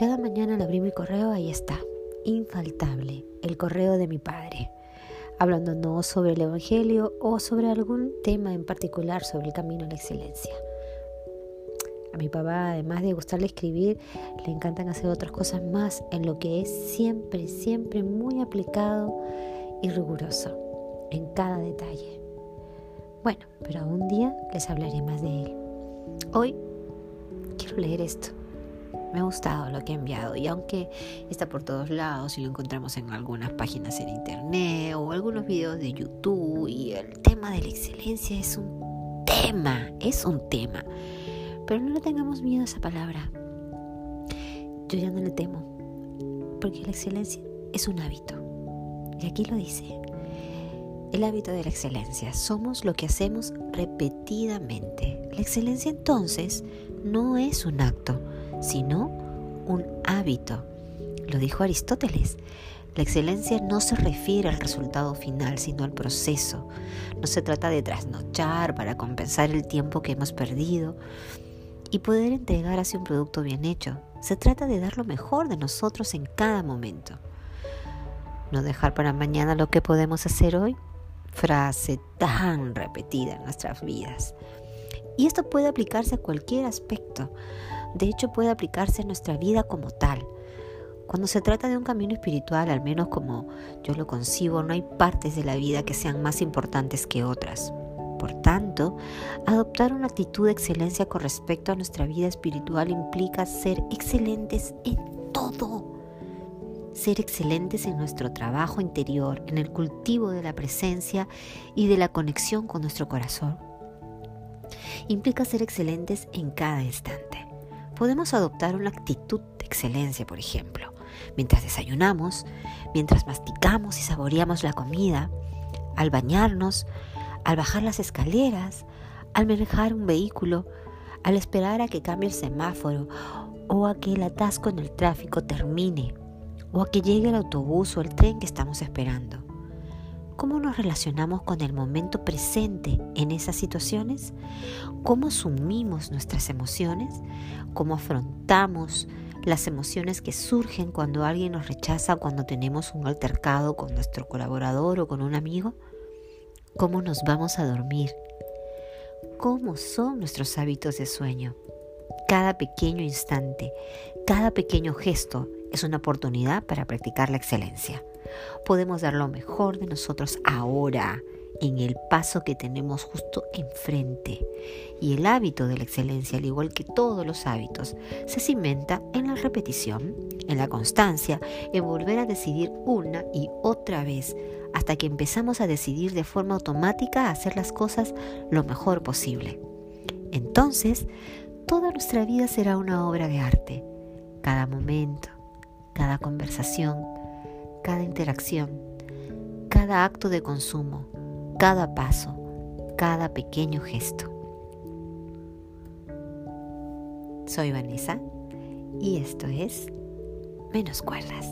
Cada mañana al abrir mi correo, ahí está, infaltable, el correo de mi padre, hablando sobre el Evangelio o sobre algún tema en particular sobre el camino a la excelencia. A mi papá, además de gustarle escribir, le encantan hacer otras cosas más en lo que es siempre, siempre muy aplicado y riguroso en cada detalle. Bueno, pero un día les hablaré más de él. Hoy quiero leer esto me ha gustado lo que he enviado y aunque está por todos lados y lo encontramos en algunas páginas en internet o algunos videos de YouTube y el tema de la excelencia es un tema, es un tema. Pero no le tengamos miedo a esa palabra. Yo ya no le temo, porque la excelencia es un hábito. Y aquí lo dice. El hábito de la excelencia. Somos lo que hacemos repetidamente. La excelencia entonces no es un acto, sino un hábito. Lo dijo Aristóteles. La excelencia no se refiere al resultado final, sino al proceso. No se trata de trasnochar para compensar el tiempo que hemos perdido y poder entregar así un producto bien hecho. Se trata de dar lo mejor de nosotros en cada momento. No dejar para mañana lo que podemos hacer hoy. Frase tan repetida en nuestras vidas. Y esto puede aplicarse a cualquier aspecto. De hecho, puede aplicarse en nuestra vida como tal. Cuando se trata de un camino espiritual, al menos como yo lo concibo, no hay partes de la vida que sean más importantes que otras. Por tanto, adoptar una actitud de excelencia con respecto a nuestra vida espiritual implica ser excelentes en todo. Ser excelentes en nuestro trabajo interior, en el cultivo de la presencia y de la conexión con nuestro corazón. Implica ser excelentes en cada instante podemos adoptar una actitud de excelencia, por ejemplo, mientras desayunamos, mientras masticamos y saboreamos la comida, al bañarnos, al bajar las escaleras, al manejar un vehículo, al esperar a que cambie el semáforo o a que el atasco en el tráfico termine o a que llegue el autobús o el tren que estamos esperando. ¿Cómo nos relacionamos con el momento presente en esas situaciones? ¿Cómo asumimos nuestras emociones? ¿Cómo afrontamos las emociones que surgen cuando alguien nos rechaza, cuando tenemos un altercado con nuestro colaborador o con un amigo? ¿Cómo nos vamos a dormir? ¿Cómo son nuestros hábitos de sueño? Cada pequeño instante, cada pequeño gesto es una oportunidad para practicar la excelencia. Podemos dar lo mejor de nosotros ahora, en el paso que tenemos justo enfrente. Y el hábito de la excelencia, al igual que todos los hábitos, se cimenta en la repetición, en la constancia, en volver a decidir una y otra vez, hasta que empezamos a decidir de forma automática hacer las cosas lo mejor posible. Entonces, toda nuestra vida será una obra de arte. Cada momento, cada conversación, cada interacción, cada acto de consumo, cada paso, cada pequeño gesto. Soy Vanessa y esto es Menos Cuerdas.